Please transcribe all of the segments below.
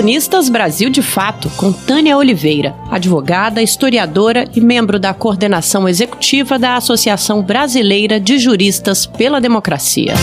Colunistas Brasil de Fato, com Tânia Oliveira, advogada, historiadora e membro da coordenação executiva da Associação Brasileira de Juristas pela Democracia.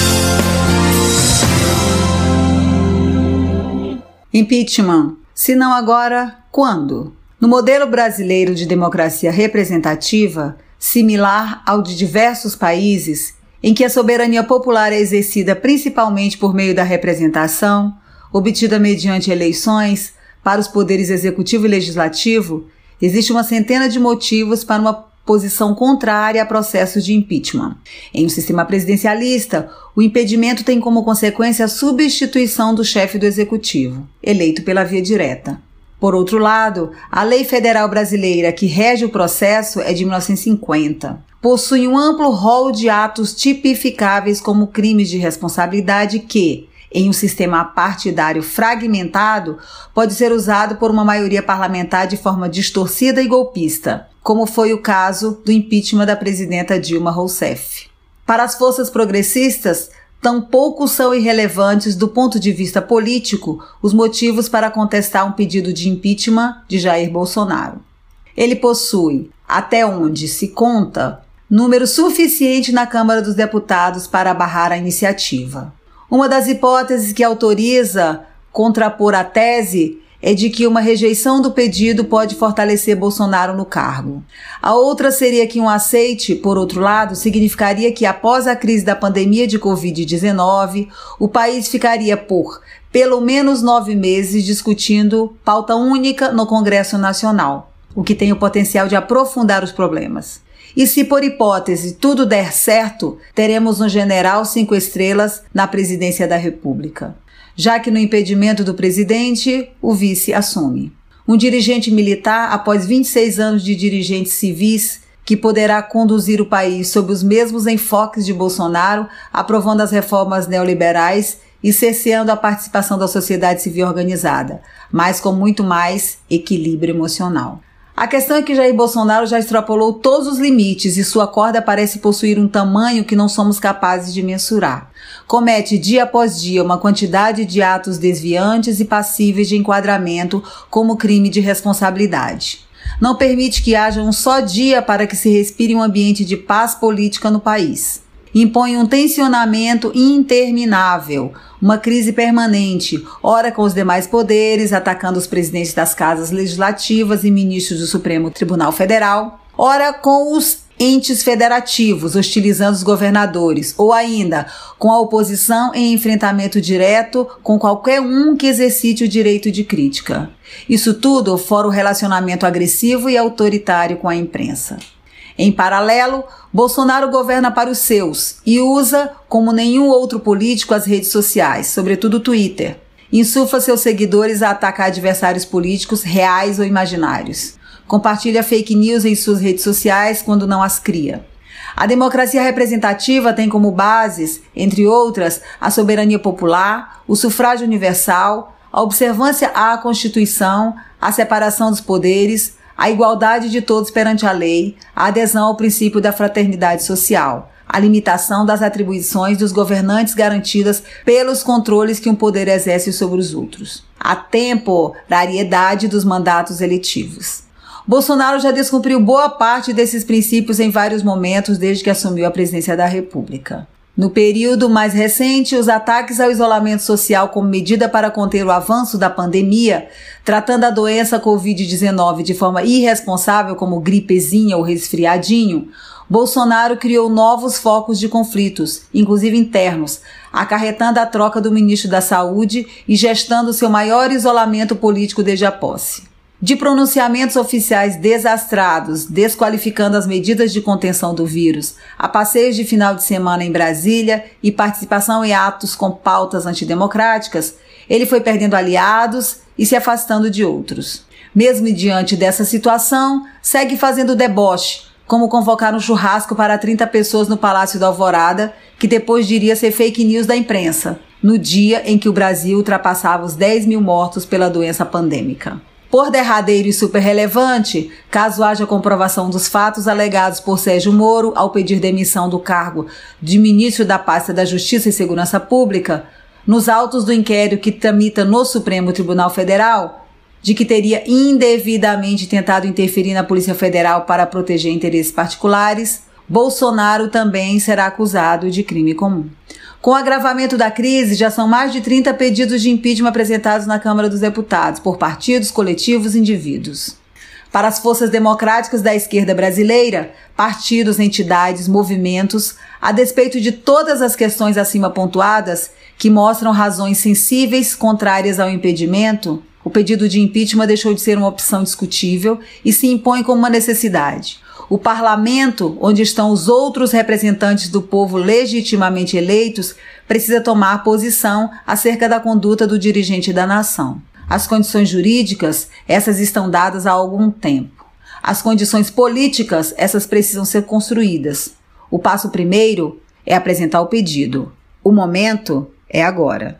Impeachment. Se não agora, quando? No modelo brasileiro de democracia representativa, similar ao de diversos países, em que a soberania popular é exercida principalmente por meio da representação, obtida mediante eleições para os poderes executivo e legislativo, existe uma centena de motivos para uma posição contrária a processos de impeachment. Em um sistema presidencialista, o impedimento tem como consequência a substituição do chefe do executivo, eleito pela via direta. Por outro lado, a lei federal brasileira que rege o processo é de 1950. Possui um amplo rol de atos tipificáveis como crimes de responsabilidade que, em um sistema partidário fragmentado, pode ser usado por uma maioria parlamentar de forma distorcida e golpista, como foi o caso do impeachment da presidenta Dilma Rousseff. Para as forças progressistas, tampouco são irrelevantes do ponto de vista político os motivos para contestar um pedido de impeachment de Jair Bolsonaro. Ele possui, até onde se conta, número suficiente na Câmara dos Deputados para barrar a iniciativa. Uma das hipóteses que autoriza contrapor a tese é de que uma rejeição do pedido pode fortalecer Bolsonaro no cargo. A outra seria que um aceite, por outro lado, significaria que após a crise da pandemia de Covid-19, o país ficaria por pelo menos nove meses discutindo pauta única no Congresso Nacional, o que tem o potencial de aprofundar os problemas. E se por hipótese tudo der certo, teremos um general cinco estrelas na presidência da República. Já que no impedimento do presidente, o vice assume. Um dirigente militar, após 26 anos de dirigentes civis, que poderá conduzir o país sob os mesmos enfoques de Bolsonaro, aprovando as reformas neoliberais e cerceando a participação da sociedade civil organizada, mas com muito mais equilíbrio emocional. A questão é que Jair Bolsonaro já extrapolou todos os limites e sua corda parece possuir um tamanho que não somos capazes de mensurar. Comete dia após dia uma quantidade de atos desviantes e passíveis de enquadramento como crime de responsabilidade. Não permite que haja um só dia para que se respire um ambiente de paz política no país impõe um tensionamento interminável, uma crise permanente, ora com os demais poderes, atacando os presidentes das casas legislativas e ministros do Supremo Tribunal Federal, ora com os entes federativos, hostilizando os governadores, ou ainda com a oposição em enfrentamento direto com qualquer um que exercite o direito de crítica. Isso tudo fora o relacionamento agressivo e autoritário com a imprensa. Em paralelo, Bolsonaro governa para os seus e usa, como nenhum outro político, as redes sociais, sobretudo o Twitter. Insufla seus seguidores a atacar adversários políticos reais ou imaginários. Compartilha fake news em suas redes sociais quando não as cria. A democracia representativa tem como bases, entre outras, a soberania popular, o sufrágio universal, a observância à Constituição, a separação dos poderes, a igualdade de todos perante a lei, a adesão ao princípio da fraternidade social, a limitação das atribuições dos governantes garantidas pelos controles que um poder exerce sobre os outros, a temporariedade dos mandatos eletivos. Bolsonaro já descumpriu boa parte desses princípios em vários momentos desde que assumiu a presidência da República. No período mais recente, os ataques ao isolamento social como medida para conter o avanço da pandemia, tratando a doença Covid-19 de forma irresponsável como gripezinha ou resfriadinho, Bolsonaro criou novos focos de conflitos, inclusive internos, acarretando a troca do ministro da Saúde e gestando seu maior isolamento político desde a posse de pronunciamentos oficiais desastrados, desqualificando as medidas de contenção do vírus, a passeios de final de semana em Brasília e participação em atos com pautas antidemocráticas, ele foi perdendo aliados e se afastando de outros. Mesmo diante dessa situação, segue fazendo deboche, como convocar um churrasco para 30 pessoas no Palácio da Alvorada, que depois diria ser fake news da imprensa, no dia em que o Brasil ultrapassava os 10 mil mortos pela doença pandêmica. Por derradeiro e super relevante, caso haja comprovação dos fatos alegados por Sérgio Moro ao pedir demissão do cargo de ministro da pasta da Justiça e Segurança Pública, nos autos do inquérito que tramita no Supremo Tribunal Federal de que teria indevidamente tentado interferir na Polícia Federal para proteger interesses particulares, Bolsonaro também será acusado de crime comum. Com o agravamento da crise, já são mais de 30 pedidos de impeachment apresentados na Câmara dos Deputados por partidos, coletivos e indivíduos. Para as forças democráticas da esquerda brasileira, partidos, entidades, movimentos, a despeito de todas as questões acima pontuadas, que mostram razões sensíveis contrárias ao impedimento, o pedido de impeachment deixou de ser uma opção discutível e se impõe como uma necessidade. O parlamento, onde estão os outros representantes do povo legitimamente eleitos, precisa tomar posição acerca da conduta do dirigente da nação. As condições jurídicas, essas estão dadas há algum tempo. As condições políticas, essas precisam ser construídas. O passo primeiro é apresentar o pedido. O momento é agora.